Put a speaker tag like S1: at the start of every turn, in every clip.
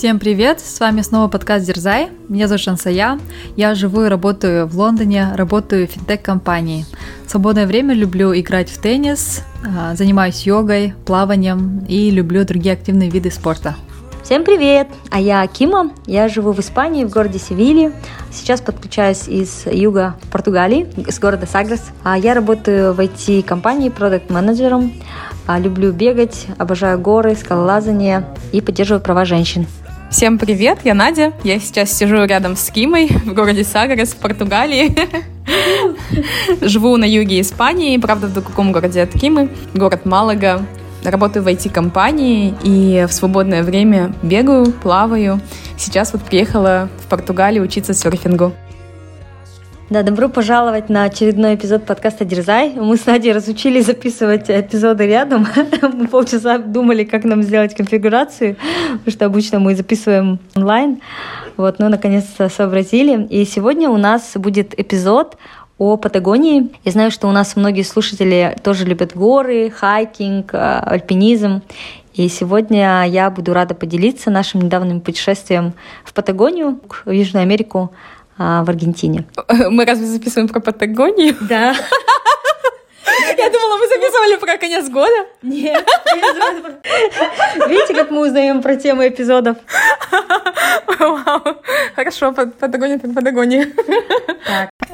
S1: Всем привет! С вами снова подкаст Дерзай. Меня зовут Шансая. Я живу и работаю в Лондоне, работаю в финтех-компании. В свободное время люблю играть в теннис, а, занимаюсь йогой, плаванием и люблю другие активные виды спорта.
S2: Всем привет! А я Кима, я живу в Испании, в городе Севилье. Сейчас подключаюсь из юга Португалии, из города Сагрес. А я работаю в IT-компании продукт-менеджером. А, люблю бегать, обожаю горы, скалолазание и поддерживаю права женщин.
S3: Всем привет, я Надя. Я сейчас сижу рядом с Кимой в городе Сагрес в Португалии. Живу на юге Испании, правда, в другом городе от Кимы, город Малага. Работаю в IT-компании и в свободное время бегаю, плаваю. Сейчас вот приехала в Португалию учиться серфингу.
S2: Да, добро пожаловать на очередной эпизод подкаста «Дерзай». Мы с Надей разучились записывать эпизоды рядом. Мы полчаса думали, как нам сделать конфигурацию, потому что обычно мы записываем онлайн. Вот, но наконец-то сообразили. И сегодня у нас будет эпизод о Патагонии. Я знаю, что у нас многие слушатели тоже любят горы, хайкинг, э, альпинизм. И сегодня я буду рада поделиться нашим недавним путешествием в Патагонию, в Южную Америку, а, в Аргентине.
S3: Мы разве записываем про Патагонию?
S2: Да.
S3: Я думала, мы записывали про конец года.
S2: Нет. Видите, как мы узнаем про темы эпизодов?
S3: Хорошо, Патагония, Патагония.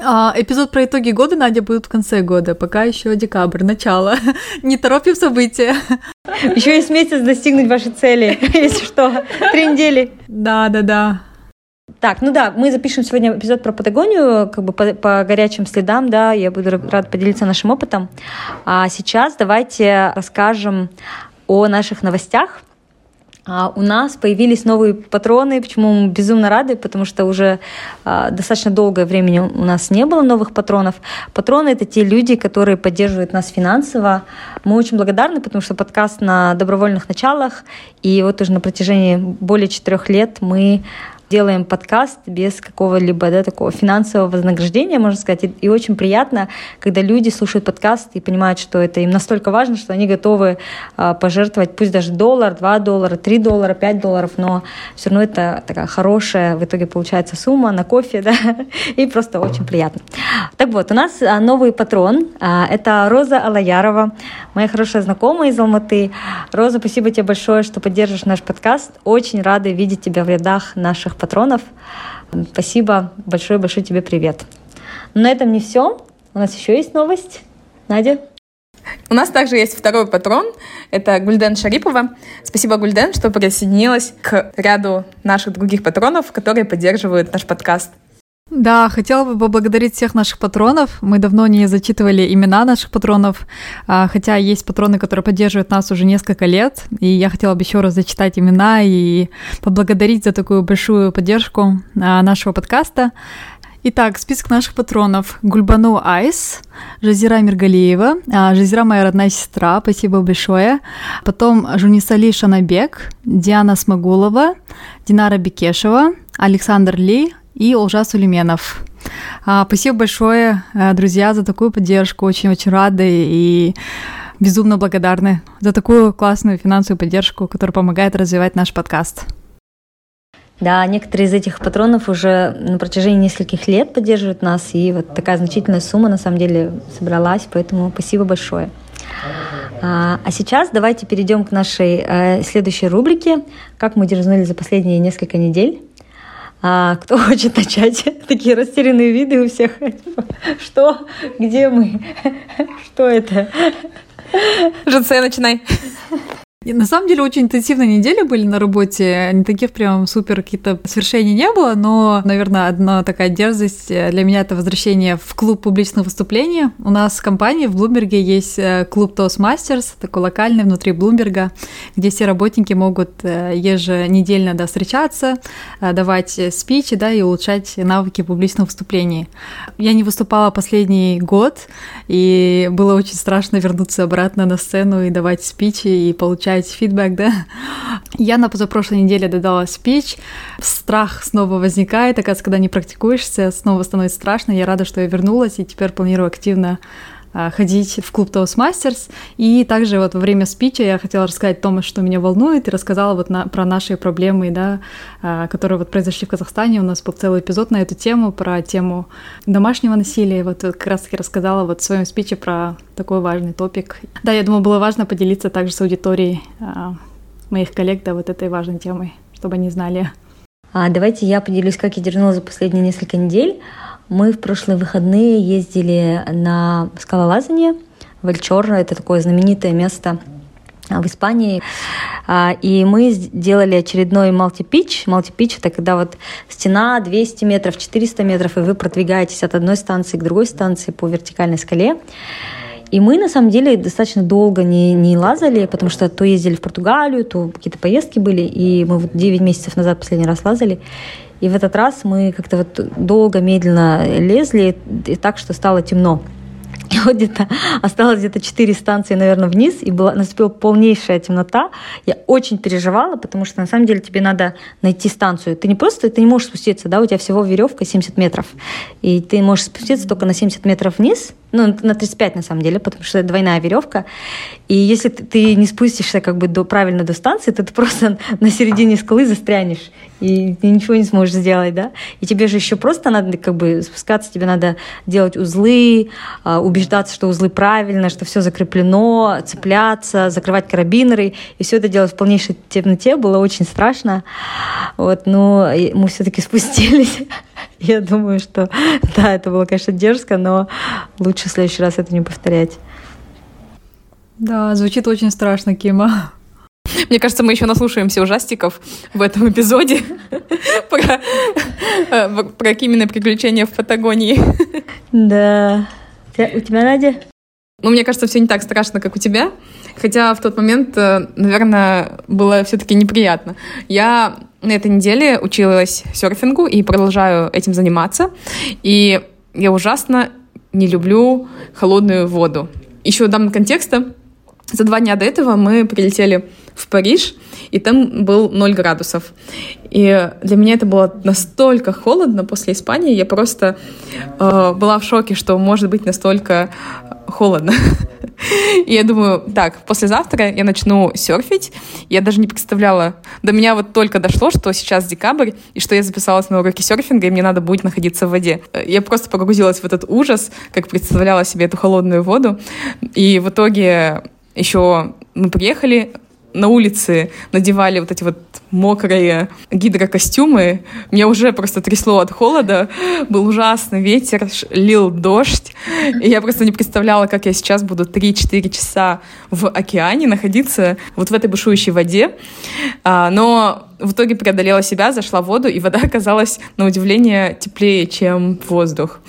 S1: А, эпизод про итоги года, Надя, будет в конце года. Пока еще декабрь, начало. Не торопим события.
S2: Еще есть месяц достигнуть вашей цели, если что. Три недели.
S1: Да, да, да.
S2: Так, ну да, мы запишем сегодня эпизод про Патагонию, как бы по, по горячим следам, да, я буду рад поделиться нашим опытом. А сейчас давайте расскажем о наших новостях. А у нас появились новые патроны, почему мы безумно рады, потому что уже а, достаточно долгое время у нас не было новых патронов. Патроны — это те люди, которые поддерживают нас финансово. Мы очень благодарны, потому что подкаст на добровольных началах, и вот уже на протяжении более четырех лет мы делаем подкаст без какого-либо да, такого финансового вознаграждения, можно сказать. И, и очень приятно, когда люди слушают подкаст и понимают, что это им настолько важно, что они готовы э, пожертвовать пусть даже доллар, два доллара, три доллара, пять долларов, но все равно это такая хорошая в итоге получается сумма на кофе, да, и просто очень приятно. Так вот, у нас а, новый патрон. А, это Роза Алаярова, моя хорошая знакомая из Алматы. Роза, спасибо тебе большое, что поддерживаешь наш подкаст. Очень рада видеть тебя в рядах наших патронов. Спасибо, большой-большой тебе привет. На этом не все. У нас еще есть новость. Надя?
S3: У нас также есть второй патрон. Это Гульден Шарипова. Спасибо, Гульден, что присоединилась к ряду наших других патронов, которые поддерживают наш подкаст.
S1: Да, хотела бы поблагодарить всех наших патронов. Мы давно не зачитывали имена наших патронов, а, хотя есть патроны, которые поддерживают нас уже несколько лет. И я хотела бы еще раз зачитать имена и поблагодарить за такую большую поддержку а, нашего подкаста. Итак, список наших патронов. Гульбану Айс, Жазира Миргалиева, а, Жазира моя родная сестра, спасибо большое. Потом Жунисали Шанабек, Диана Смогулова, Динара Бекешева, Александр Ли, и Олжа Сулейменов. А, спасибо большое, э, друзья, за такую поддержку. Очень-очень рады и безумно благодарны за такую классную финансовую поддержку, которая помогает развивать наш подкаст.
S2: Да, некоторые из этих патронов уже на протяжении нескольких лет поддерживают нас, и вот такая значительная сумма на самом деле собралась, поэтому спасибо большое. А, а сейчас давайте перейдем к нашей э, следующей рубрике «Как мы дерзнули за последние несколько недель». А кто хочет начать? Такие растерянные виды у всех. Что? Где мы? Что это?
S3: Жуце, начинай.
S1: На самом деле очень интенсивные недели были на работе, не таких прям супер каких-то свершений не было, но, наверное, одна такая дерзость для меня это возвращение в клуб публичных выступлений. У нас в компании в Блумберге есть э, клуб Toastmasters, такой локальный внутри Блумберга, где все работники могут э, еженедельно да, встречаться, э, давать спичи да, и улучшать навыки публичных выступлений. Я не выступала последний год, и было очень страшно вернуться обратно на сцену и давать спичи и получать получаете фидбэк, да? Я на позапрошлой неделе додала спич, страх снова возникает, оказывается, когда не практикуешься, снова становится страшно, я рада, что я вернулась, и теперь планирую активно ходить в клуб Toastmasters. И также вот во время спича я хотела рассказать о том, что меня волнует, и рассказала вот на, про наши проблемы, да, а, которые вот произошли в Казахстане. У нас был целый эпизод на эту тему, про тему домашнего насилия. Вот как раз-таки рассказала вот в своем спиче про такой важный топик. Да, я думаю, было важно поделиться также с аудиторией а, моих коллег, да, вот этой важной темой, чтобы они знали.
S2: А давайте я поделюсь, как я дернула за последние несколько недель. Мы в прошлые выходные ездили на скалолазание в Эльчор. Это такое знаменитое место а, в Испании. А, и мы сделали очередной мультипич. Мультипич — это когда вот стена 200 метров, 400 метров, и вы продвигаетесь от одной станции к другой станции по вертикальной скале. И мы, на самом деле, достаточно долго не, не лазали, потому что то ездили в Португалию, то какие-то поездки были, и мы вот 9 месяцев назад последний раз лазали. И в этот раз мы как-то вот долго, медленно лезли, и так, что стало темно. И вот где-то осталось где-то четыре станции, наверное, вниз, и была, наступила полнейшая темнота. Я очень переживала, потому что на самом деле тебе надо найти станцию. Ты не просто, ты не можешь спуститься, да, у тебя всего веревка 70 метров, и ты можешь спуститься только на 70 метров вниз, ну, на 35 на самом деле, потому что это двойная веревка. И если ты не спустишься как бы до, правильно до станции, то ты просто на середине скалы застрянешь, и ты ничего не сможешь сделать, да. И тебе же еще просто надо как бы спускаться, тебе надо делать узлы, а, убеждаться, что узлы правильно, что все закреплено, цепляться, закрывать карабинеры, и все это делать в полнейшей темноте было очень страшно. Вот, но мы все-таки спустились. Я думаю, что да, это было, конечно, дерзко, но лучше в следующий раз это не повторять.
S1: Да, звучит очень страшно, Кима.
S3: Мне кажется, мы еще наслушаемся ужастиков в этом эпизоде про, э, про Кимины приключения в Патагонии.
S2: Да. У тебя, Надя?
S3: Ну, мне кажется, все не так страшно, как у тебя. Хотя в тот момент, э, наверное, было все-таки неприятно. Я на этой неделе училась серфингу и продолжаю этим заниматься. И я ужасно не люблю холодную воду. Еще дам контекста. За два дня до этого мы прилетели в Париж, и там был 0 градусов. И для меня это было настолько холодно после Испании, я просто э, была в шоке, что может быть настолько холодно. И я думаю, так, послезавтра я начну серфить. Я даже не представляла. До меня вот только дошло, что сейчас декабрь, и что я записалась на уроки серфинга, и мне надо будет находиться в воде. Я просто погрузилась в этот ужас, как представляла себе эту холодную воду. И в итоге еще мы приехали, на улице надевали вот эти вот мокрые гидрокостюмы. Меня уже просто трясло от холода. Был ужасный ветер, лил дождь. И я просто не представляла, как я сейчас буду 3-4 часа в океане находиться вот в этой бушующей воде. А, но в итоге преодолела себя, зашла в воду, и вода оказалась, на удивление, теплее, чем воздух.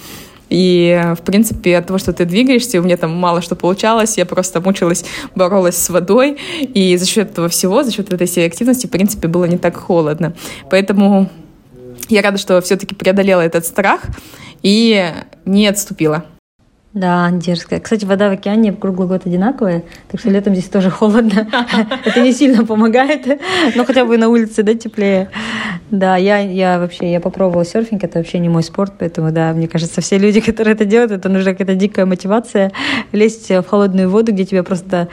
S3: И, в принципе, от того, что ты двигаешься, у меня там мало что получалось, я просто мучилась, боролась с водой, и за счет этого всего, за счет этой всей активности, в принципе, было не так холодно. Поэтому я рада, что все-таки преодолела этот страх и не отступила.
S2: Да, дерзкая. Кстати, вода в океане круглый год одинаковая, так что летом здесь тоже холодно. Это не сильно помогает, но хотя бы на улице, да, теплее. Да, я, я вообще, я попробовала серфинг, это вообще не мой спорт, поэтому, да, мне кажется, все люди, которые это делают, это нужна какая-то дикая мотивация лезть в холодную воду, где тебя просто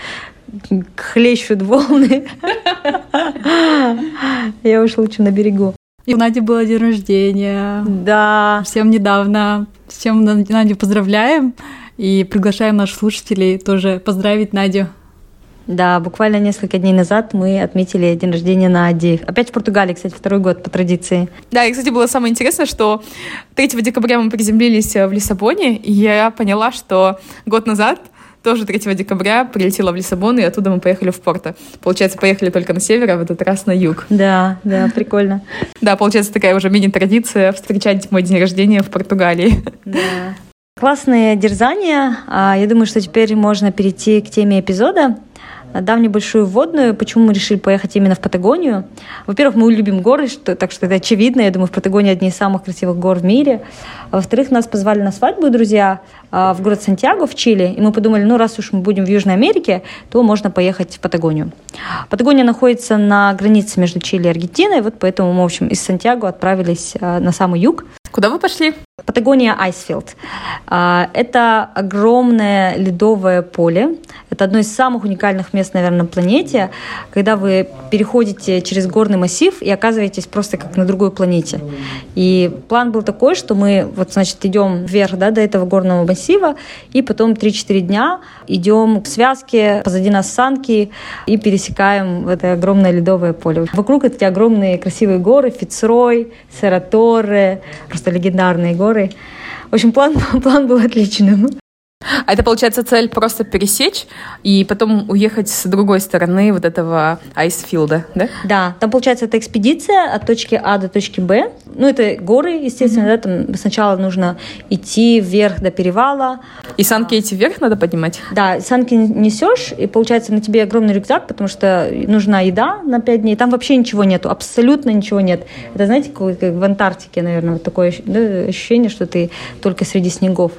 S2: хлещут волны. Я уж лучше на берегу.
S1: И у Нади было день рождения.
S2: Да.
S1: Всем недавно. С чем Надю поздравляем. И приглашаем наших слушателей тоже поздравить Надю.
S2: Да, буквально несколько дней назад мы отметили день рождения Нади. Опять в Португалии, кстати, второй год по традиции.
S3: Да, и, кстати, было самое интересное, что 3 декабря мы приземлились в Лиссабоне, и я поняла, что год назад тоже 3 декабря прилетела в Лиссабон, и оттуда мы поехали в Порто. Получается, поехали только на север, а в этот раз на юг.
S2: Да, да, прикольно.
S3: Да, получается такая уже мини-традиция встречать мой день рождения в Португалии.
S2: Да. Классные дерзания. А, я думаю, что теперь можно перейти к теме эпизода. Дам небольшую вводную, почему мы решили поехать именно в Патагонию. Во-первых, мы любим горы, что, так что это очевидно. Я думаю, в Патагонии одни из самых красивых гор в мире. Во-вторых, нас позвали на свадьбу друзья а, в город Сантьяго в Чили. И мы подумали, ну раз уж мы будем в Южной Америке, то можно поехать в Патагонию. Патагония находится на границе между Чили и Аргентиной. Вот поэтому мы, в общем, из Сантьяго отправились а, на самый юг.
S3: Куда вы пошли?
S2: Патагония Айсфилд. Это огромное ледовое поле. Это одно из самых уникальных мест, наверное, на планете, когда вы переходите через горный массив и оказываетесь просто как на другой планете. И план был такой, что мы вот, значит, идем вверх да, до этого горного массива, и потом 3-4 дня идем к связке, позади нас санки, и пересекаем это огромное ледовое поле. Вокруг эти огромные красивые горы, Фицрой, Сераторе, просто легендарные горы горы. В общем, план, план был отличным.
S3: А это, получается, цель просто пересечь и потом уехать с другой стороны вот этого айсфилда, да?
S2: Да, там, получается, это экспедиция от точки А до точки Б. Ну, это горы, естественно, mm-hmm. да, там сначала нужно идти вверх до перевала.
S3: И санки эти вверх надо поднимать?
S2: Да, санки несешь, и, получается, на тебе огромный рюкзак, потому что нужна еда на 5 дней. Там вообще ничего нету, абсолютно ничего нет. Это, знаете, как в Антарктике, наверное, вот такое ощущение, что ты только среди снегов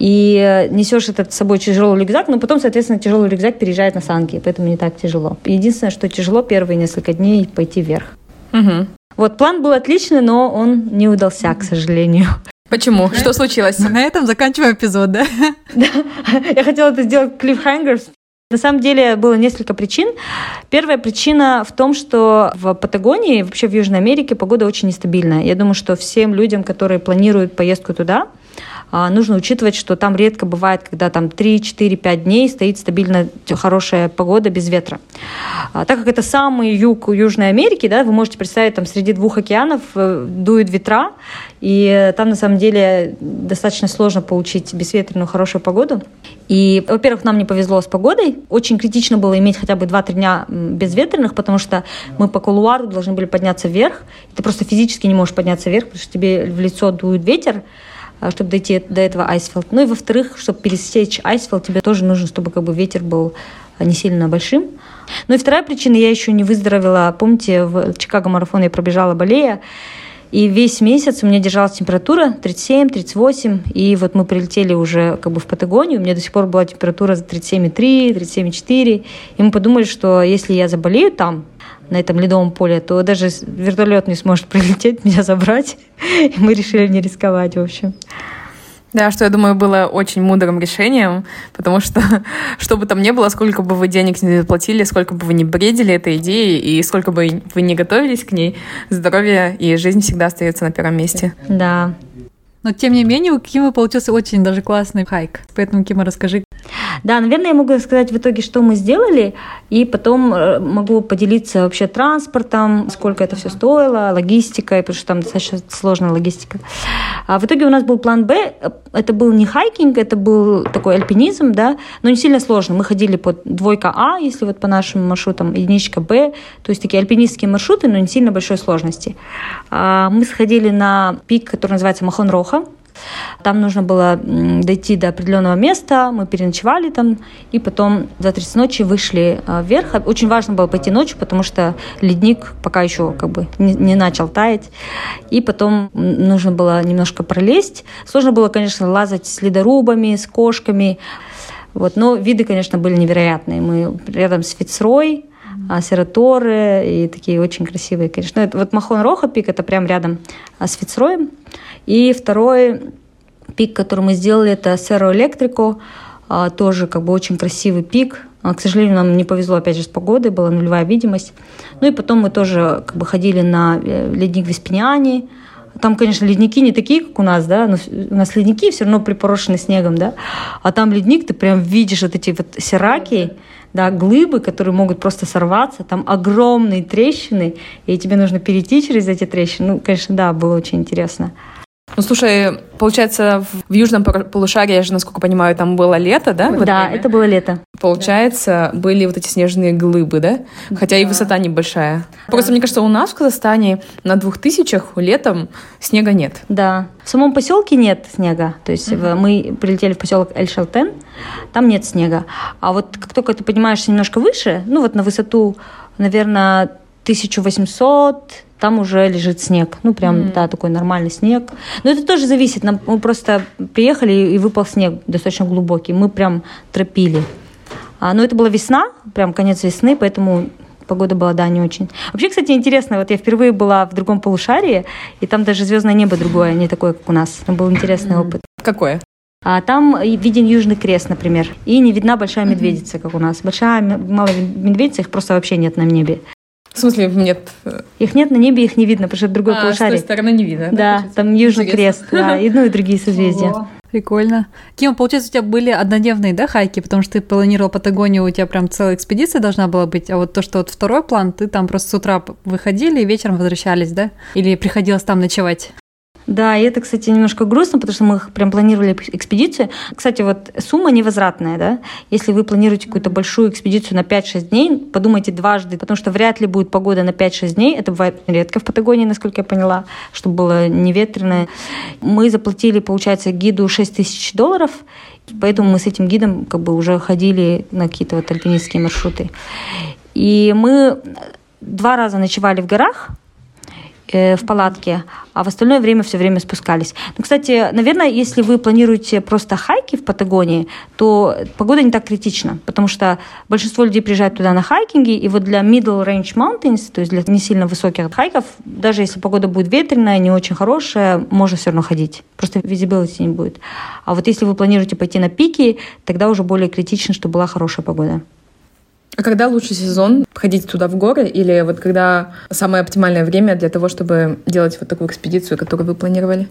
S2: и несешь этот с собой тяжелый рюкзак, но потом, соответственно, тяжелый рюкзак переезжает на санки, поэтому не так тяжело. Единственное, что тяжело первые несколько дней пойти вверх.
S3: Угу.
S2: Вот план был отличный, но он не удался, к сожалению.
S3: Почему? На что случилось?
S1: Мы на этом заканчиваем эпизод, да?
S2: Да. Я хотела это сделать cliffhangers. На самом деле было несколько причин. Первая причина в том, что в Патагонии, вообще в Южной Америке, погода очень нестабильная. Я думаю, что всем людям, которые планируют поездку туда, нужно учитывать, что там редко бывает, когда там 3-4-5 дней стоит стабильно хорошая погода без ветра. А, так как это самый юг Южной Америки, да, вы можете представить, там среди двух океанов э, дуют ветра, и там на самом деле достаточно сложно получить бесветренную хорошую погоду. И, во-первых, нам не повезло с погодой. Очень критично было иметь хотя бы 2-3 дня безветренных, потому что мы по кулуару должны были подняться вверх. Ты просто физически не можешь подняться вверх, потому что тебе в лицо дует ветер. А, чтобы дойти до этого айсфилд. Ну и во-вторых, чтобы пересечь айсфилд, тебе тоже нужно, чтобы как бы ветер был а, не сильно большим. Ну и вторая причина, я еще не выздоровела. Помните, в Чикаго марафон я пробежала болея, и весь месяц у меня держалась температура 37-38, и вот мы прилетели уже как бы в Патагонию, у меня до сих пор была температура 37,3, 37,4, и мы подумали, что если я заболею там, на этом ледовом поле, то даже вертолет не сможет прилететь, меня забрать. И мы решили не рисковать, в общем.
S3: Да, что я думаю, было очень мудрым решением, потому что, что бы там ни было, сколько бы вы денег не заплатили, сколько бы вы не бредили этой идеей, и сколько бы вы не готовились к ней, здоровье и жизнь всегда остается на первом месте.
S2: Да.
S1: Но тем не менее, у Кимы получился очень даже классный хайк. Поэтому, Кима, расскажи,
S2: да, наверное, я могу сказать в итоге, что мы сделали, и потом э, могу поделиться вообще транспортом, сколько это все стоило, логистикой, потому что там достаточно сложная логистика. А в итоге у нас был план Б, это был не хайкинг, это был такой альпинизм, да, но не сильно сложно. Мы ходили под двойка А, если вот по нашим маршрутам, единичка Б, то есть такие альпинистские маршруты, но не сильно большой сложности. А, мы сходили на пик, который называется Махон-Роха, там нужно было дойти до определенного места, мы переночевали там, и потом за 30 ночи вышли а, вверх. Очень важно было пойти ночью, потому что ледник пока еще как бы не, не начал таять. И потом нужно было немножко пролезть. Сложно было, конечно, лазать с ледорубами, с кошками. Вот, но виды, конечно, были невероятные. Мы рядом с Фицрой, а, Сераторы и такие очень красивые, конечно. Это, вот Махон Роха пик, это прям рядом а, с Фицроем. И второй пик, который мы сделали, это Cerro Electrico, а, тоже как бы очень красивый пик. А, к сожалению, нам не повезло, опять же, с погодой, была нулевая видимость. Ну и потом мы тоже как бы ходили на э, ледник Веспиняни. Там, конечно, ледники не такие, как у нас, да, но у нас ледники все равно припорошены снегом, да, а там ледник, ты прям видишь вот эти вот сираки, да, глыбы, которые могут просто сорваться, там огромные трещины, и тебе нужно перейти через эти трещины. Ну, конечно, да, было очень интересно.
S3: Ну, слушай, получается, в южном полушарии, я же, насколько понимаю, там было лето, да?
S2: Да, это было лето.
S3: Получается, были вот эти снежные глыбы, да? Хотя да. и высота небольшая. Да. Просто, мне кажется, у нас в Казахстане на двух тысячах летом снега нет.
S2: Да. В самом поселке нет снега. То есть mm-hmm. мы прилетели в поселок Эль-Шалтен, там нет снега. А вот как только ты поднимаешься немножко выше, ну вот на высоту, наверное, 1800 там уже лежит снег. Ну, прям, mm-hmm. да, такой нормальный снег. Но это тоже зависит. Нам, мы просто приехали, и выпал снег достаточно глубокий. Мы прям тропили. А, но это была весна, прям конец весны, поэтому Погода была, да, не очень. Вообще, кстати, интересно, вот я впервые была в другом полушарии, и там даже звездное небо другое, не такое, как у нас. Там был интересный опыт.
S3: Какое?
S2: А там виден Южный Крест, например, и не видна большая медведица, как у нас. Большая малая медведица, их просто вообще нет на небе.
S3: В смысле нет?
S2: Их нет на небе, их не видно, потому что это другой а, полушарие.
S3: с той стороны не видно.
S2: Да, да там Южный Интересно. Крест, да, и, ну и другие созвездия. Ого.
S1: Прикольно. Ким, получается, у тебя были однодневные, да, хайки, потому что ты планировал Патагонию, у тебя прям целая экспедиция должна была быть, а вот то, что вот второй план, ты там просто с утра выходили и вечером возвращались, да? Или приходилось там ночевать?
S2: Да, и это, кстати, немножко грустно, потому что мы прям планировали экспедицию. Кстати, вот сумма невозвратная, да? Если вы планируете какую-то большую экспедицию на 5-6 дней, подумайте дважды, потому что вряд ли будет погода на 5-6 дней. Это бывает редко в Патагонии, насколько я поняла, чтобы было не. Мы заплатили, получается, гиду 6 тысяч долларов, поэтому мы с этим гидом как бы уже ходили на какие-то вот альпинистские маршруты. И мы два раза ночевали в горах, Э, в палатке, а в остальное время все время спускались. Ну, кстати, наверное, если вы планируете просто хайки в Патагонии, то погода не так критична, потому что большинство людей приезжают туда на хайкинги, и вот для middle range mountains, то есть для не сильно высоких хайков, даже если погода будет ветреная, не очень хорошая, можно все равно ходить. Просто visibility не будет. А вот если вы планируете пойти на пики, тогда уже более критично, чтобы была хорошая погода.
S3: А когда лучший сезон ходить туда в горы или вот когда самое оптимальное время для того, чтобы делать вот такую экспедицию, которую вы планировали?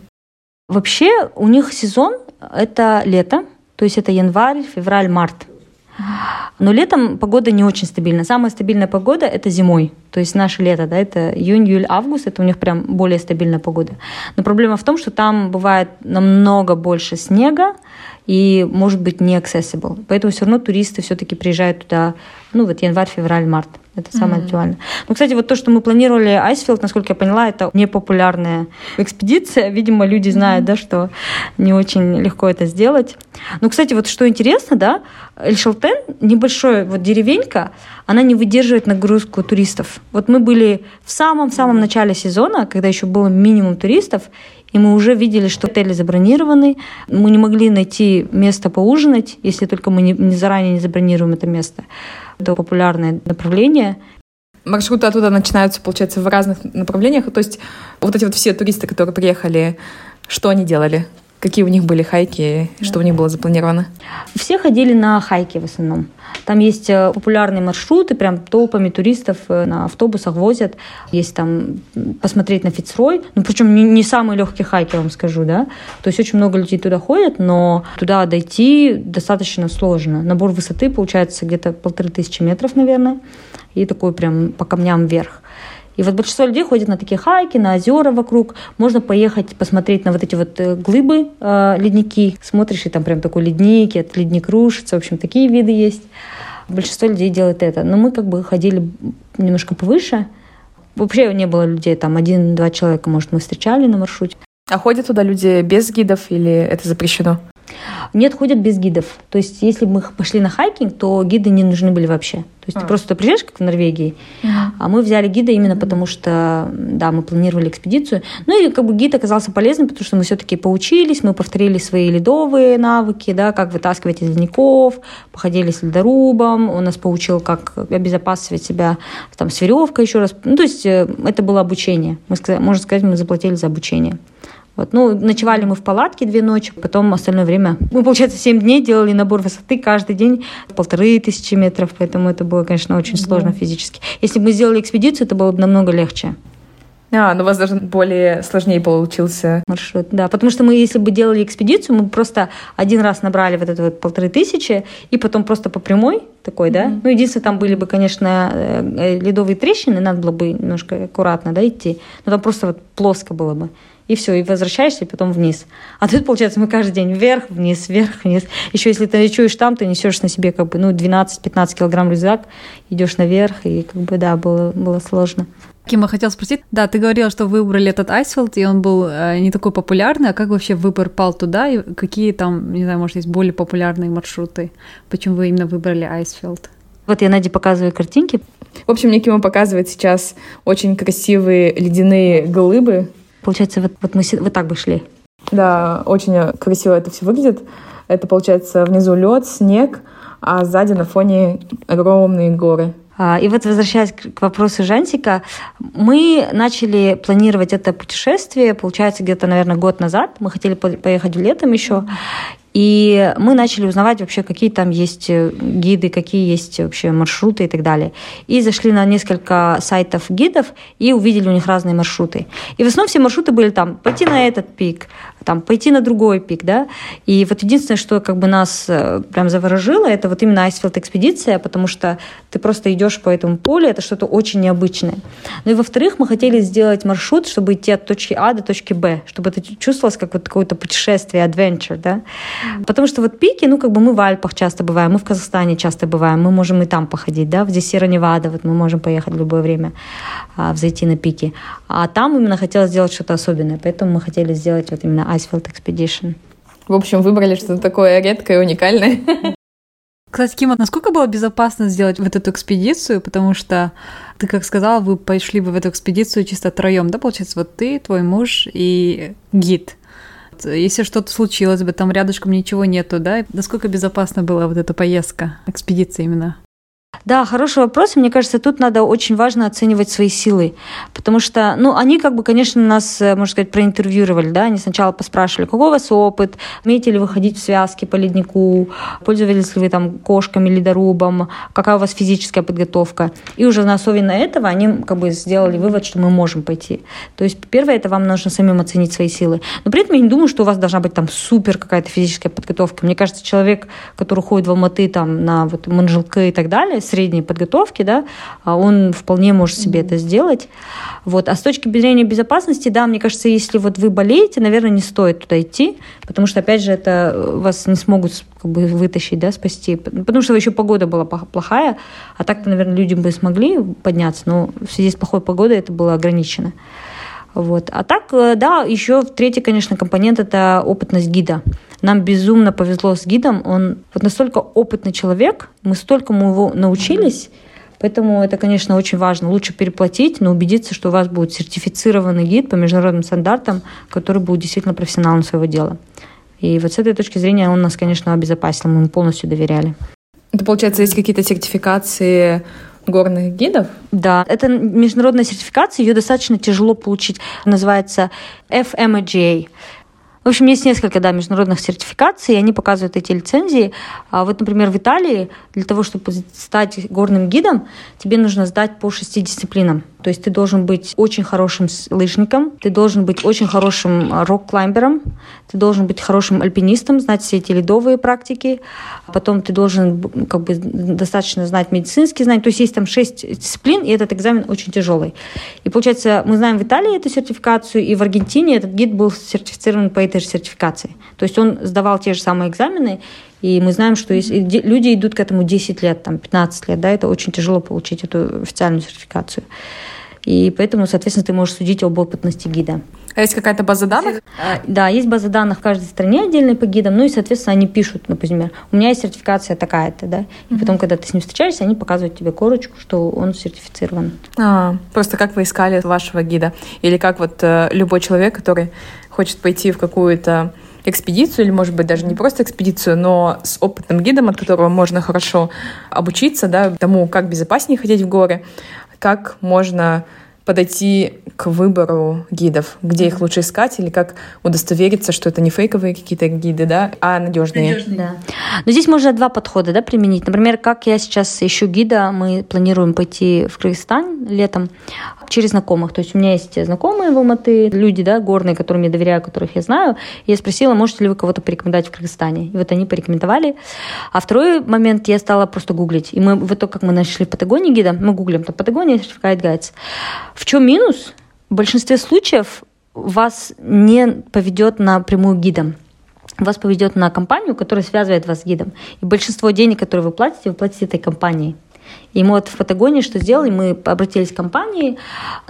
S2: Вообще у них сезон — это лето, то есть это январь, февраль, март. Но летом погода не очень стабильна. Самая стабильная погода – это зимой. То есть наше лето, да, это июнь, июль, август, это у них прям более стабильная погода. Но проблема в том, что там бывает намного больше снега, и может быть не accessible. Поэтому все равно туристы все-таки приезжают туда, ну вот январь, февраль, март. Это самое mm-hmm. актуальное. Ну, кстати, вот то, что мы планировали Айсфилд, насколько я поняла, это непопулярная экспедиция. Видимо, люди знают, mm-hmm. да, что не очень легко это сделать. Ну, кстати, вот что интересно, да, Эль-Шалтен, небольшая вот деревенька, она не выдерживает нагрузку туристов. Вот мы были в самом-самом начале сезона, когда еще было минимум туристов, и мы уже видели, что отели забронированы. Мы не могли найти место поужинать, если только мы не, не заранее не забронируем это место. Это популярное направление.
S3: Маршруты оттуда начинаются, получается, в разных направлениях. То есть вот эти вот все туристы, которые приехали, что они делали? Какие у них были хайки, да. что у них было запланировано?
S2: Все ходили на хайки в основном. Там есть э, популярные маршруты, прям толпами туристов э, на автобусах возят. Есть там посмотреть на Фицрой. Ну, причем не, не самый легкий хайк, я вам скажу, да. То есть очень много людей туда ходят, но туда дойти достаточно сложно. Набор высоты получается где-то полторы тысячи метров, наверное. И такой прям по камням вверх. И вот большинство людей ходит на такие хайки, на озера вокруг. Можно поехать посмотреть на вот эти вот э, глыбы, э, ледники. Смотришь, и там прям такой ледник, и этот ледник рушится. В общем, такие виды есть. Большинство людей делает это. Но мы как бы ходили немножко повыше. Вообще не было людей, там один-два человека, может, мы встречали на маршруте.
S3: А ходят туда люди без гидов или это запрещено?
S2: Нет, ходят без гидов. То есть, если бы мы пошли на хайкинг, то гиды не нужны были вообще. То есть, а. ты просто приезжаешь, как в Норвегии, а мы взяли гида именно угу. потому, что, да, мы планировали экспедицию. Ну и как бы гид оказался полезным, потому что мы все-таки поучились, мы повторили свои ледовые навыки, да, как вытаскивать из ледников, походили с ледорубом, он нас поучил, как обезопасивать себя там, с веревкой еще раз. Ну, то есть, э, это было обучение. Мы, можно сказать, мы заплатили за обучение. Вот. Ну, ночевали мы в палатке две ночи, потом остальное время... Мы, получается, семь дней делали набор высоты каждый день, полторы тысячи метров, поэтому это было, конечно, очень да. сложно физически. Если бы мы сделали экспедицию, это было бы намного легче.
S3: А, ну у вас даже более сложнее получился
S2: маршрут. Да, потому что мы, если бы делали экспедицию, мы просто один раз набрали вот это вот полторы тысячи, и потом просто по прямой такой, да. Mm-hmm. Ну, единственное, там были бы, конечно, э, э, ледовые трещины, надо было бы немножко аккуратно, да, идти. Но там просто вот плоско было бы и все, и возвращаешься, и потом вниз. А тут, получается, мы каждый день вверх, вниз, вверх, вниз. Еще если ты ночуешь там, ты несешь на себе как бы, ну, 12-15 килограмм рюкзак, идешь наверх, и как бы, да, было, было сложно.
S1: Кима хотел спросить, да, ты говорила, что вы выбрали этот Айсфилд, и он был э, не такой популярный, а как вообще выбор пал туда, и какие там, не знаю, может, есть более популярные маршруты? Почему вы именно выбрали Айсфилд?
S2: Вот я Наде показываю картинки.
S3: В общем, мне Кима показывает сейчас очень красивые ледяные глыбы,
S2: Получается, вот, вот мы вот так бы шли.
S3: Да, очень красиво это все выглядит. Это, получается, внизу лед, снег, а сзади на фоне огромные горы.
S2: А, и вот возвращаясь к вопросу Жантика, мы начали планировать это путешествие, получается, где-то, наверное, год назад. Мы хотели поехать летом еще. И мы начали узнавать вообще, какие там есть э, гиды, какие есть вообще маршруты и так далее. И зашли на несколько сайтов гидов и увидели у них разные маршруты. И в основном все маршруты были там пойти на этот пик, там, пойти на другой пик, да. И вот единственное, что как бы нас э, прям заворожило, это вот именно Айсфилд экспедиция, потому что ты просто идешь по этому полю, это что-то очень необычное. Ну и во-вторых, мы хотели сделать маршрут, чтобы идти от точки А до точки Б, чтобы это чувствовалось как вот какое-то путешествие, adventure, да. Потому что вот пики, ну как бы мы в Альпах часто бываем, мы в Казахстане часто бываем, мы можем и там походить, да, здесь Сера-Невада, вот мы можем поехать в любое время, а, взойти на пики. А там именно хотелось сделать что-то особенное, поэтому мы хотели сделать вот именно Icefield Expedition.
S3: В общем, выбрали что-то такое редкое и уникальное.
S1: Кстати, Кима, насколько было безопасно сделать вот эту экспедицию? Потому что ты, как сказала, вы пошли бы в эту экспедицию чисто троем, да, получается, вот ты, твой муж и гид. Если что-то случилось бы, там рядышком ничего нету, да? Насколько безопасна была вот эта поездка, экспедиция именно?
S2: Да, хороший вопрос. Мне кажется, тут надо очень важно оценивать свои силы. Потому что, ну, они как бы, конечно, нас, э, можно сказать, проинтервьюировали, да, они сначала поспрашивали, какой у вас опыт, умеете ли вы ходить в связке по леднику, пользовались ли вы там кошками, ледорубом, какая у вас физическая подготовка. И уже на основе на этого они как бы сделали вывод, что мы можем пойти. То есть, первое, это вам нужно самим оценить свои силы. Но при этом я не думаю, что у вас должна быть там супер какая-то физическая подготовка. Мне кажется, человек, который ходит в Алматы там на вот Манжилка и так далее, средней подготовки, да, а он вполне может себе это сделать. Вот. А с точки зрения безопасности, да, мне кажется, если вот вы болеете, наверное, не стоит туда идти, потому что, опять же, это э, вас не смогут как бы вытащить, да, спасти. Потому что еще погода была плохая, а так-то, наверное, люди бы смогли подняться, но в связи с плохой погодой это было ограничено. Вот. А так, э, да, еще третий, конечно, компонент – это опытность гида. Нам безумно повезло с гидом. Он вот настолько опытный человек, мы столько мы его научились, Поэтому это, конечно, очень важно. Лучше переплатить, но убедиться, что у вас будет сертифицированный гид по международным стандартам, который будет действительно профессионалом своего дела. И вот с этой точки зрения он нас, конечно, обезопасил, мы ему полностью доверяли.
S3: Это, получается, есть какие-то сертификации горных гидов?
S2: Да, это международная сертификация, ее достаточно тяжело получить. Называется FMAGA. В общем, есть несколько да, международных сертификаций, и они показывают эти лицензии. А вот, например, в Италии для того, чтобы стать горным гидом, тебе нужно сдать по шести дисциплинам. То есть ты должен быть очень хорошим лыжником, ты должен быть очень хорошим а, рок-клаймбером, ты должен быть хорошим альпинистом, знать все эти ледовые практики, потом ты должен как бы достаточно знать медицинские знания. То есть есть там шесть дисциплин, и этот экзамен очень тяжелый. И получается, мы знаем в Италии эту сертификацию, и в Аргентине этот гид был сертифицирован по этой же сертификации. То есть он сдавал те же самые экзамены, и мы знаем, что есть, люди идут к этому 10 лет, там, 15 лет, да, это очень тяжело получить эту официальную сертификацию. И поэтому, соответственно, ты можешь судить об опытности гида.
S3: А есть какая-то база данных?
S2: А, да, есть база данных в каждой стране отдельной по гидам, ну и, соответственно, они пишут, например, у меня есть сертификация такая-то, да, и потом, когда ты с ним встречаешься, они показывают тебе корочку, что он сертифицирован.
S3: А, просто как вы искали вашего гида? Или как вот э, любой человек, который хочет пойти в какую-то экспедицию, или, может быть, даже не просто экспедицию, но с опытным гидом, от которого можно хорошо обучиться, да, тому, как безопаснее ходить в горы, как можно подойти к выбору гидов, где их лучше искать или как удостовериться, что это не фейковые какие-то гиды, да, а надежные. надежные.
S2: Да. Но здесь можно два подхода да, применить. Например, как я сейчас ищу гида, мы планируем пойти в Кыргызстан летом через знакомых. То есть у меня есть знакомые в Алматы, люди, да, горные, которым я доверяю, которых я знаю. И я спросила, можете ли вы кого-то порекомендовать в Кыргызстане. И вот они порекомендовали. А второй момент я стала просто гуглить. И мы, вот то, как мы нашли в Патагонии гида, мы гуглим, там Патагония, Guides. В чем минус? В большинстве случаев вас не поведет напрямую гидом вас поведет на компанию, которая связывает вас с гидом. И большинство денег, которые вы платите, вы платите этой компании. И мы вот в Патагонии что сделали? Мы обратились к компании.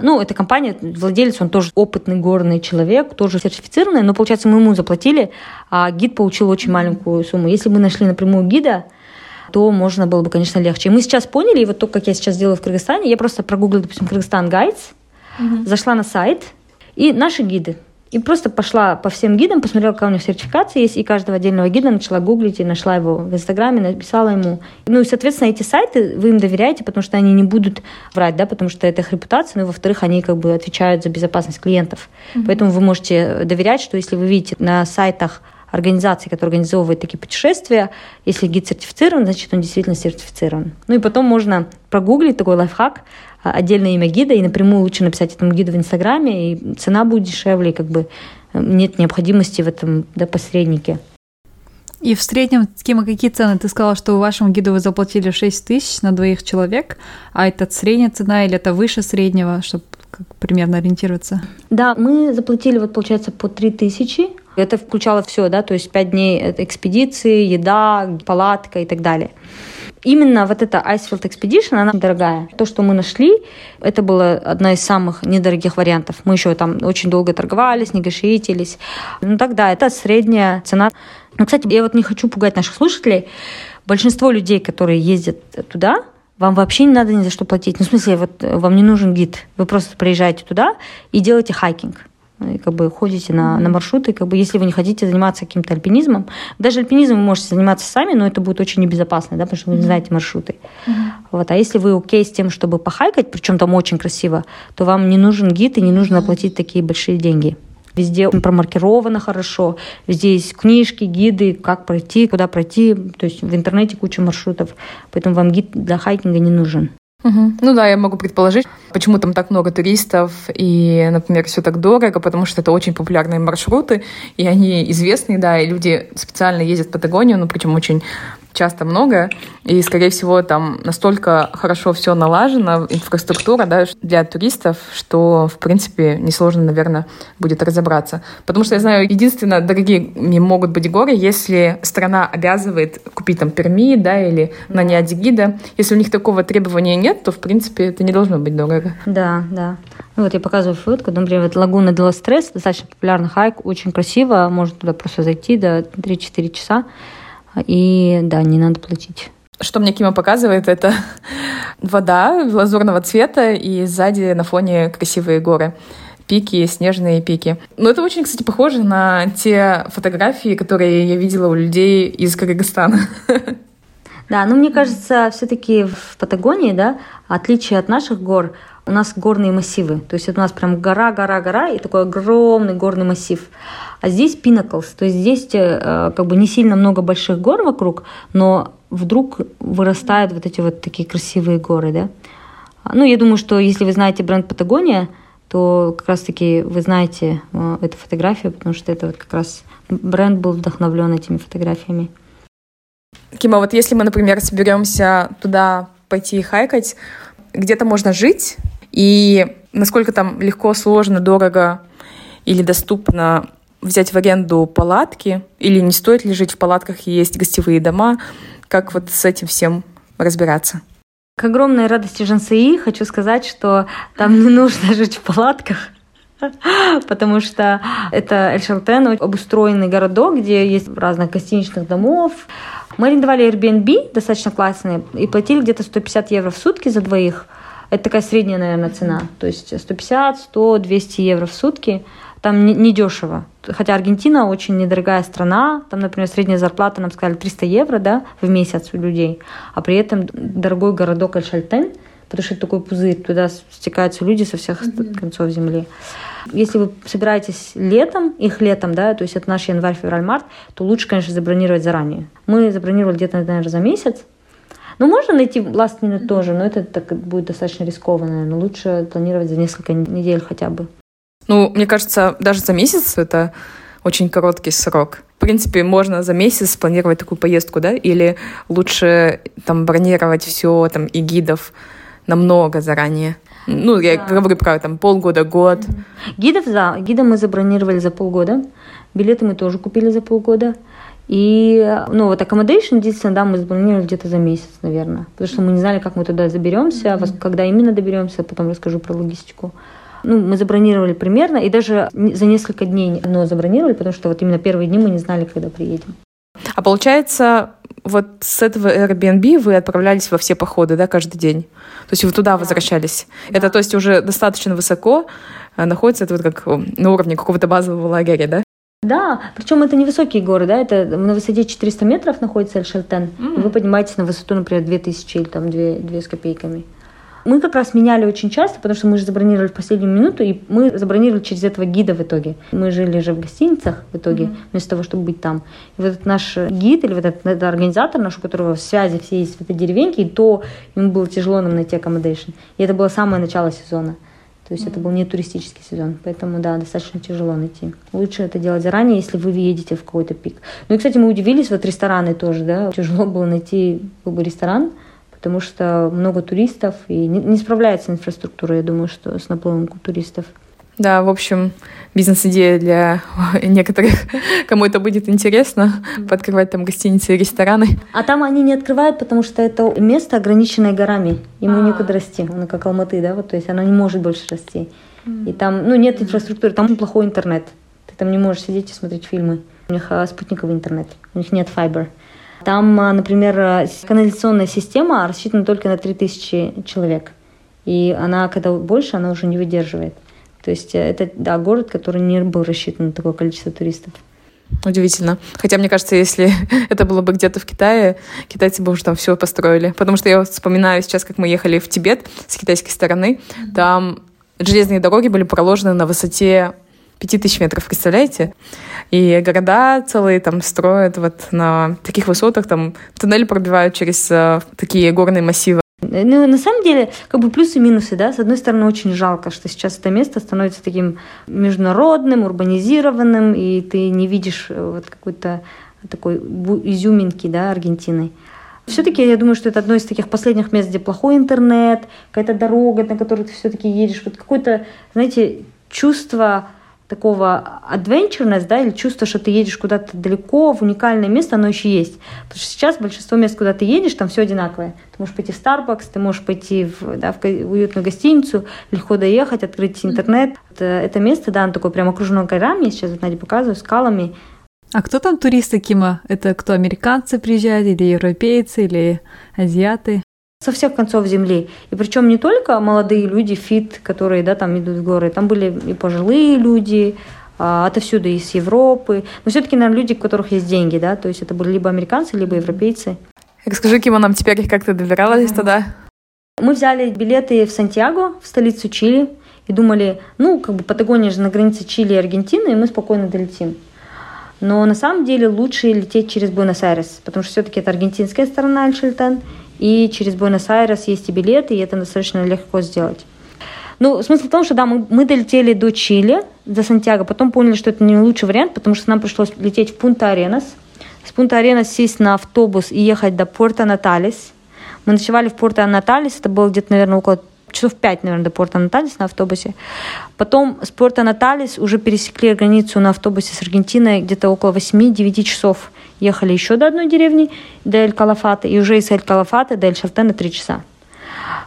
S2: Ну, эта компания, владелец, он тоже опытный горный человек, тоже сертифицированный, но, получается, мы ему заплатили, а гид получил очень маленькую сумму. Если бы нашли напрямую гида, то можно было бы, конечно, легче. И мы сейчас поняли, и вот то, как я сейчас делаю в Кыргызстане, я просто прогуглила, допустим, Кыргызстан Гайдс, угу. зашла на сайт, и наши гиды. И просто пошла по всем гидам, посмотрела, какая у них сертификация есть, и каждого отдельного гида начала гуглить и нашла его в Инстаграме, написала ему. Ну и, соответственно, эти сайты вы им доверяете, потому что они не будут врать, да, потому что это их репутация, ну и, во-вторых, они как бы отвечают за безопасность клиентов. Mm-hmm. Поэтому вы можете доверять, что если вы видите на сайтах организации, которые организовывают такие путешествия, если гид сертифицирован, значит, он действительно сертифицирован. Ну и потом можно прогуглить такой лайфхак, а, отдельное имя гида, и напрямую лучше написать этому гиду в Инстаграме, и цена будет дешевле, и как бы э, нет необходимости в этом да, посреднике.
S1: И в среднем, Кима, какие цены? Ты сказала, что у вашему гиду вы заплатили 6 тысяч на двоих человек, а это средняя цена или это выше среднего, чтобы как примерно ориентироваться?
S2: Да, мы заплатили, вот получается, по 3 тысячи. Это включало все, да, то есть 5 дней экспедиции, еда, палатка и так далее. Именно вот эта Icefield Expedition, она дорогая. То, что мы нашли, это была одна из самых недорогих вариантов. Мы еще там очень долго торговались, негашиетились. Ну тогда это средняя цена. Ну, кстати, я вот не хочу пугать наших слушателей. Большинство людей, которые ездят туда, вам вообще не надо ни за что платить. Ну, в смысле, вот вам не нужен гид. Вы просто приезжаете туда и делаете хайкинг и как бы ходите на, на маршруты, как бы если вы не хотите заниматься каким-то альпинизмом, даже альпинизмом вы можете заниматься сами, но это будет очень небезопасно, да, потому что вы не знаете маршруты. Mm-hmm. Вот. А если вы окей с тем, чтобы похайкать, причем там очень красиво, то вам не нужен гид и не нужно mm-hmm. платить такие большие деньги. Везде промаркировано хорошо, везде есть книжки, гиды, как пройти, куда пройти. То есть в интернете куча маршрутов, поэтому вам гид для хайкинга не нужен.
S3: Угу. Ну да, я могу предположить, почему там так много туристов и, например, все так дорого, потому что это очень популярные маршруты, и они известные, да, и люди специально ездят в Патагонию, ну причем очень часто много, и, скорее всего, там настолько хорошо все налажено, инфраструктура да, для туристов, что, в принципе, несложно, наверное, будет разобраться. Потому что я знаю, единственное, дорогие могут быть горы, если страна обязывает купить там перми, да, или нанять гида. Если у них такого требования нет, то, в принципе, это не должно быть дорого.
S2: Да, да. Ну, вот я показываю фотку, например, вот лагуна де Стресс, достаточно популярный хайк, очень красиво, можно туда просто зайти до 3-4 часа. И да, не надо платить.
S3: Что мне Кима показывает, это вода лазурного цвета и сзади на фоне красивые горы пики, снежные пики. Но это очень, кстати, похоже на те фотографии, которые я видела у людей из Кыргызстана.
S2: Да, ну мне кажется, все-таки в Патагонии, да, отличие от наших гор, у нас горные массивы. То есть это у нас прям гора, гора, гора и такой огромный горный массив. А здесь Pinnacles, то есть здесь э, как бы не сильно много больших гор вокруг, но вдруг вырастают вот эти вот такие красивые горы, да. Ну, я думаю, что если вы знаете бренд Патагония, то как раз-таки вы знаете э, эту фотографию, потому что это вот как раз бренд был вдохновлен этими фотографиями.
S3: Кима, вот если мы, например, соберемся туда пойти хайкать, где-то можно жить, и насколько там легко, сложно, дорого или доступно взять в аренду палатки, или не стоит ли жить в палатках и есть гостевые дома, как вот с этим всем разбираться?
S2: К огромной радости Жансеи хочу сказать, что там не нужно жить в палатках, потому что это Эль-Шалтен, обустроенный городок, где есть разных гостиничных домов. Мы арендовали Airbnb, достаточно классные, и платили где-то 150 евро в сутки за двоих. Это такая средняя, наверное, цена. То есть 150, 100, 200 евро в сутки – там не, не дешево. Хотя Аргентина очень недорогая страна, там, например, средняя зарплата, нам сказали, 300 евро да, в месяц у людей, а при этом дорогой городок Эль-Шальтен, потому что это такой пузырь, туда стекаются люди со всех mm-hmm. концов земли. Если вы собираетесь летом, их летом, да, то есть это наш январь, февраль, март, то лучше, конечно, забронировать заранее. Мы забронировали где-то, наверное, за месяц, ну, можно найти last minute тоже, но это так будет достаточно рискованно, но лучше планировать за несколько недель хотя бы.
S3: Ну, мне кажется, даже за месяц это очень короткий срок. В принципе, можно за месяц спланировать такую поездку, да? Или лучше там бронировать все там и гидов намного заранее? Ну, я да. говорю про там полгода, год.
S2: Гидов, да. Гида мы забронировали за полгода. Билеты мы тоже купили за полгода. И, ну, вот accommodation, единственное, да, мы забронировали где-то за месяц, наверное. Потому что мы не знали, как мы туда заберемся, mm-hmm. когда именно доберемся, потом расскажу про логистику. Ну, мы забронировали примерно, и даже за несколько дней но забронировали, потому что вот именно первые дни мы не знали, когда приедем.
S3: А получается, вот с этого Airbnb вы отправлялись во все походы, да, каждый день? То есть вы туда да. возвращались? Да. Это, то есть, уже достаточно высоко, находится. Это вот как на уровне какого-то базового лагеря, да?
S2: Да, причем это невысокие горы, да, это на высоте 400 метров находится Эль-Шалтен, mm. и вы поднимаетесь на высоту, например, 2000 или там 2, 2 с копейками. Мы как раз меняли очень часто, потому что мы же забронировали в последнюю минуту, и мы забронировали через этого гида в итоге. Мы жили же в гостиницах в итоге, mm-hmm. вместо того, чтобы быть там. И вот этот наш гид или вот этот, этот организатор наш, у которого связи все есть в этой деревеньке, и то ему было тяжело нам найти accommodation. И это было самое начало сезона. То есть mm-hmm. это был не туристический сезон, поэтому, да, достаточно тяжело найти. Лучше это делать заранее, если вы едете в какой-то пик. Ну и, кстати, мы удивились, вот рестораны тоже, да, тяжело было найти как бы, ресторан, потому что много туристов, и не, не справляется инфраструктура, я думаю, что с наплывом туристов.
S3: Да, в общем, бизнес-идея для некоторых, кому это будет интересно, подкрывать там гостиницы и рестораны.
S2: А там они не открывают, потому что это место ограниченное горами. Ему А-а-а. некуда расти. Он как Алматы, да, вот, то есть оно не может больше расти. И там, ну, нет инфраструктуры, там плохой интернет. Ты там не можешь сидеть и смотреть фильмы. У них а, спутниковый интернет, у них нет файбер. Там, а, например, а, канализационная система рассчитана только на 3000 человек. И она, когда больше, она уже не выдерживает. То есть э, это, да, город, который не был рассчитан на такое количество туристов.
S3: Удивительно. Хотя, мне кажется, если это было бы где-то в Китае, китайцы бы уже там все построили. Потому что я вспоминаю сейчас, как мы ехали в Тибет с китайской стороны, там железные дороги были проложены на высоте 5000 метров, представляете? И города целые там строят вот на таких высотах, там туннели пробивают через э, такие горные массивы.
S2: Ну, на самом деле, как бы плюсы и минусы, да. С одной стороны, очень жалко, что сейчас это место становится таким международным, урбанизированным, и ты не видишь э, вот какой-то такой изюминки, да, Аргентины. Все-таки я думаю, что это одно из таких последних мест, где плохой интернет, какая-то дорога, на которой ты все-таки едешь. Вот какое-то, знаете, чувство такого adventureness, да, или чувство, что ты едешь куда-то далеко, в уникальное место, оно еще есть. Потому что сейчас большинство мест, куда ты едешь, там все одинаковое. Ты можешь пойти в Starbucks, ты можешь пойти в, да, в уютную гостиницу, легко доехать, открыть интернет. Это, это место, да, оно такое прям окружено горами, я сейчас вот Надя показываю, скалами.
S1: А кто там туристы, Кима? Это кто, американцы приезжают, или европейцы, или азиаты?
S2: Со всех концов земли. И причем не только молодые люди, фит, которые да, там идут в горы, там были и пожилые люди, а, отовсюду из Европы. Но все-таки, наверное, люди, у которых есть деньги, да, то есть это были либо американцы, либо европейцы.
S3: Расскажи, Кима, нам теперь как ты добиралась туда?
S2: Мы взяли билеты в Сантьяго, в столицу Чили, и думали, ну, как бы Патагония же на границе Чили и Аргентины, и мы спокойно долетим. Но на самом деле лучше лететь через Буэнос-Айрес, потому что все-таки это аргентинская сторона Альшельтен, и через Буэнос-Айрес есть и билеты, и это достаточно легко сделать. Ну, смысл в том, что да, мы, мы долетели до Чили, до Сантьяго, потом поняли, что это не лучший вариант, потому что нам пришлось лететь в Пунта-Аренас. С Пунта-Аренас сесть на автобус и ехать до Порта-Наталис. Мы ночевали в Порта-Наталис, это было где-то, наверное, около часов пять, наверное, до порта Наталис на автобусе. Потом с порта Наталис уже пересекли границу на автобусе с Аргентиной где-то около 8-9 часов. Ехали еще до одной деревни, до Эль-Калафата, и уже из Эль-Калафата до Эль-Шалтена 3 часа.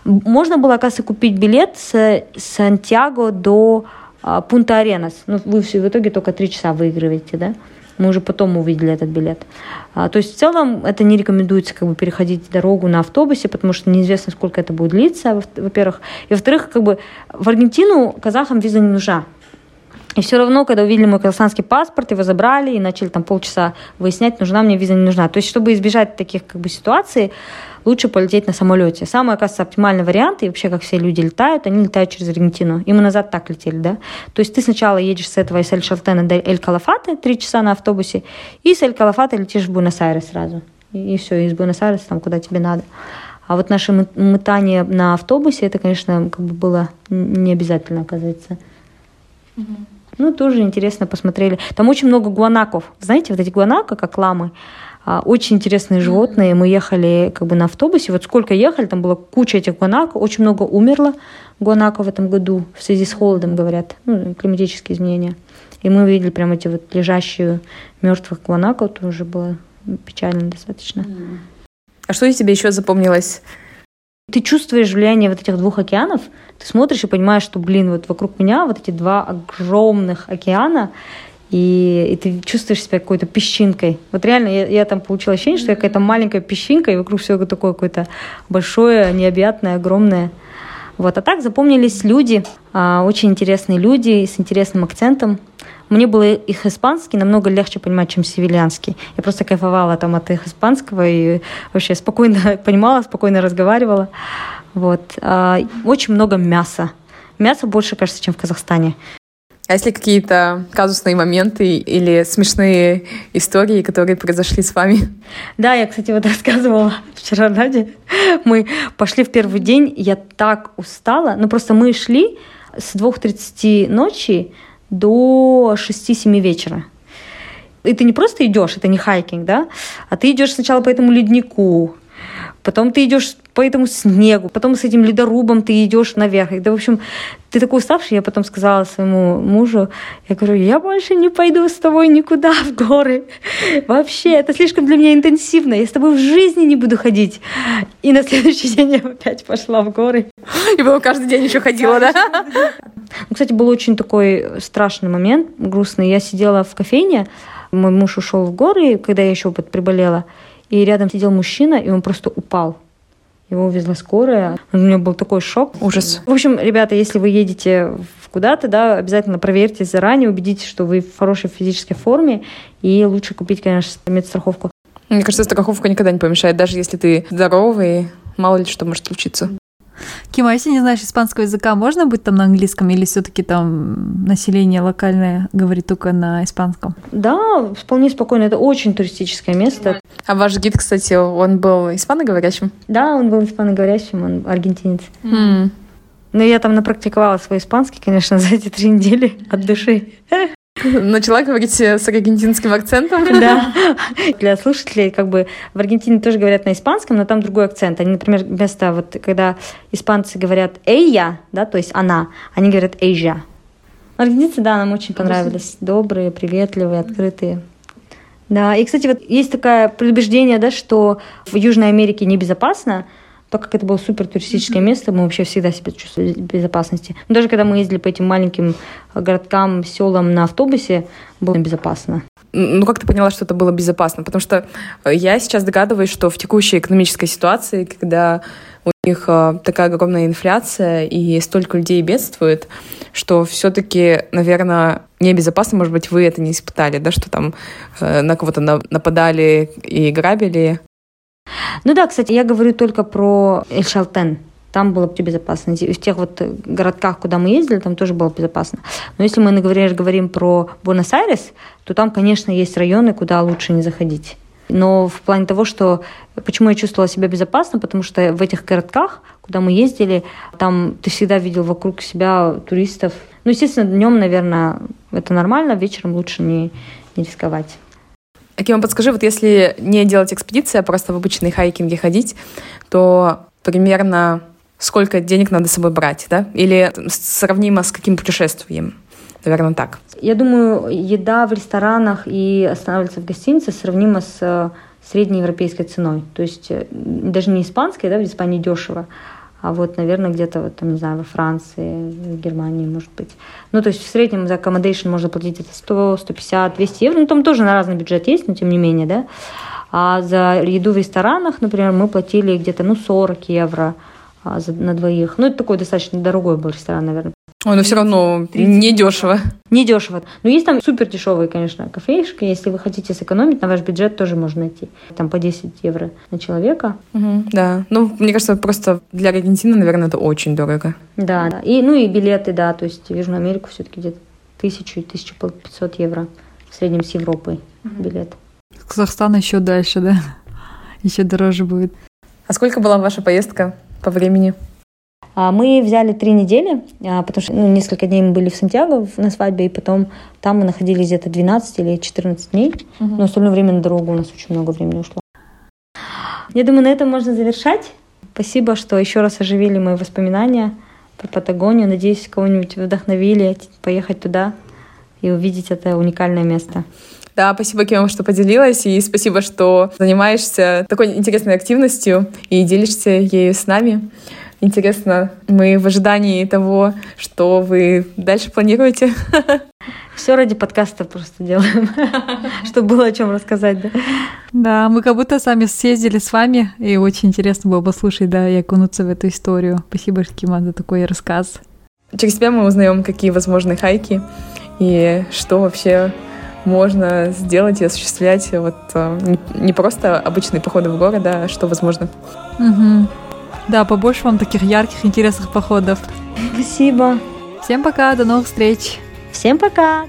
S2: Можно было, оказывается, купить билет с Сантьяго до а, Пунта Аренас. Ну, вы все в итоге только 3 часа выигрываете, да? Мы уже потом увидели этот билет. А, то есть в целом это не рекомендуется как бы переходить дорогу на автобусе, потому что неизвестно, сколько это будет длиться, во-первых. И во-вторых, как бы в Аргентину казахам виза не нужна. И все равно, когда увидели мой казахстанский паспорт, его забрали и начали там полчаса выяснять, нужна мне виза, не нужна. То есть, чтобы избежать таких как бы ситуаций, лучше полететь на самолете. Самый, оказывается, оптимальный вариант, и вообще, как все люди летают, они летают через Аргентину. И мы назад так летели, да. То есть ты сначала едешь с этого из Эль-Шалтена до Эль-Калафата, три часа на автобусе, и с Эль-Калафата летишь в Буэнос-Айрес сразу. И, и все, из Буэнос-Айреса там, куда тебе надо. А вот наше мытание на автобусе, это, конечно, как бы было не обязательно, оказывается. Mm-hmm. Ну, тоже интересно посмотрели. Там очень много гуанаков. Знаете, вот эти гуанака, как ламы, а, очень интересные животные. Мы ехали как бы на автобусе. Вот сколько ехали, там была куча этих гуанаков. Очень много умерло гуанаков в этом году в связи с холодом, говорят. Ну, климатические изменения. И мы видели прям эти вот лежащие мертвых гуанаков. Тоже было печально достаточно.
S3: А что тебе еще запомнилось?
S2: Ты чувствуешь влияние вот этих двух океанов, ты смотришь и понимаешь, что, блин, вот вокруг меня вот эти два огромных океана, и, и ты чувствуешь себя какой-то песчинкой. Вот реально, я, я там получила ощущение, что я какая-то маленькая песчинка, и вокруг все такое какое-то большое, необъятное, огромное. Вот. А так запомнились люди, а, очень интересные люди с интересным акцентом. Мне было их испанский намного легче понимать, чем севильянский. Я просто кайфовала там от их испанского и вообще спокойно понимала, спокойно разговаривала. Вот. А, очень много мяса. Мяса больше, кажется, чем в Казахстане.
S3: А если какие-то казусные моменты или смешные истории, которые произошли с вами?
S2: Да, я, кстати, вот рассказывала вчера Наде. Мы пошли в первый день, я так устала. Ну, просто мы шли с 2.30 ночи до 6-7 вечера. И ты не просто идешь, это не хайкинг, да, а ты идешь сначала по этому леднику, потом ты идешь по этому снегу, потом с этим ледорубом ты идешь наверх. И, да, в общем, ты такой уставший, я потом сказала своему мужу, я говорю, я больше не пойду с тобой никуда в горы. Вообще, это слишком для меня интенсивно, я с тобой в жизни не буду ходить. И на следующий день я опять пошла в горы.
S3: И было каждый день еще ходила, да?
S2: Ну, кстати, был очень такой страшный момент, грустный. Я сидела в кофейне, мой муж ушел в горы, когда я еще вот приболела, и рядом сидел мужчина, и он просто упал. Его увезла скорая. У меня был такой шок.
S3: Ужас.
S2: В общем, ребята, если вы едете куда-то, да, обязательно проверьте заранее, убедитесь, что вы в хорошей физической форме, и лучше купить, конечно, медстраховку.
S3: Мне кажется, страховка никогда не помешает, даже если ты здоровый, мало ли что может случиться.
S1: Кима, а если не знаешь испанского языка, можно быть там на английском или все-таки там население локальное говорит только на испанском?
S2: Да, вполне спокойно. Это очень туристическое место.
S3: А ваш гид, кстати, он был испаноговорящим?
S2: Да, он был испаноговорящим, он аргентинец.
S3: Mm.
S2: Но я там напрактиковала свой испанский, конечно, за эти три недели от души.
S3: Начала говорить с аргентинским акцентом.
S2: Да. Для слушателей, как бы в Аргентине тоже говорят на испанском, но там другой акцент. Они, например, вместо вот, когда испанцы говорят «эйя», да, то есть «она», они говорят «эйжа». Аргентинцы, да, нам очень понравились. Добрые, приветливые, открытые. Да, и, кстати, вот есть такое предубеждение, да, что в Южной Америке небезопасно, так как это было супер туристическое mm-hmm. место, мы вообще всегда себя чувствовали в безопасности. Но даже когда мы ездили по этим маленьким городкам, селам на автобусе, было безопасно.
S3: Ну, как ты поняла, что это было безопасно? Потому что я сейчас догадываюсь, что в текущей экономической ситуации, когда у них э, такая огромная инфляция и столько людей бедствует, что все-таки, наверное, небезопасно, может быть, вы это не испытали, да, что там э, на кого-то нападали и грабили.
S2: Ну да, кстати, я говорю только про Эль-Шалтен. Там было безопасно. В тех вот городках, куда мы ездили, там тоже было безопасно. Но если мы, например, говорим про Буэнос-Айрес, то там, конечно, есть районы, куда лучше не заходить. Но в плане того, что почему я чувствовала себя безопасно, потому что в этих городках, куда мы ездили, там ты всегда видел вокруг себя туристов. Ну, естественно, днем, наверное, это нормально, вечером лучше не, не рисковать.
S3: Акима, подскажи, вот если не делать экспедиции, а просто в обычные хайкинги ходить, то примерно сколько денег надо с собой брать, да? Или сравнимо с каким путешествием? Наверное, так.
S2: Я думаю, еда в ресторанах и останавливаться в гостинице сравнима с э, среднеевропейской ценой. То есть э, даже не испанской, да, в Испании дешево, а вот, наверное, где-то, вот, там, не знаю, во Франции, в Германии, может быть. Ну, то есть в среднем за accommodation можно платить это 100, 150, 200 евро. Ну, там тоже на разный бюджет есть, но тем не менее, да. А за еду в ресторанах, например, мы платили где-то, ну, 40 евро а, на двоих. Ну, это такой достаточно дорогой был ресторан, наверное.
S3: Ой, но все равно не дешево.
S2: Не дешево. Но есть там супер дешевые, конечно, кафешки. Если вы хотите сэкономить, на ваш бюджет тоже можно найти. Там по 10 евро на человека.
S3: Угу, да. Ну, мне кажется, просто для Аргентины, наверное, это очень дорого.
S2: Да, да. И, ну и билеты, да. То есть в Южную Америку все-таки где-то тысячу, тысячу пятьсот евро в среднем с Европой угу. билет.
S1: Казахстан еще дальше, да? Еще дороже будет.
S3: А сколько была ваша поездка по времени?
S2: А, мы взяли три недели, а, потому что ну, несколько дней мы были в Сантьяго на свадьбе, и потом там мы находились где-то 12 или 14 дней. Угу. Но остальное время на дорогу у нас очень много времени ушло. Я думаю, на этом можно завершать. Спасибо, что еще раз оживили мои воспоминания про Патагонию. Надеюсь, кого-нибудь вдохновили поехать туда и увидеть это уникальное место.
S3: Да, спасибо, Кем, что поделилась, и спасибо, что занимаешься такой интересной активностью и делишься ею с нами. Интересно, мы в ожидании того, что вы дальше планируете.
S2: Все ради подкаста просто делаем, чтобы было о чем рассказать, да?
S1: Да, мы как будто сами съездили с вами, и очень интересно было послушать, да, и окунуться в эту историю. Спасибо, Шкима, за такой рассказ.
S3: Через тебя мы узнаем, какие возможны хайки и что вообще можно сделать и осуществлять вот э, не просто обычные походы в город, а что возможно.
S1: Угу. Да, побольше вам таких ярких, интересных походов.
S2: Спасибо.
S1: Всем пока, до новых встреч.
S2: Всем пока.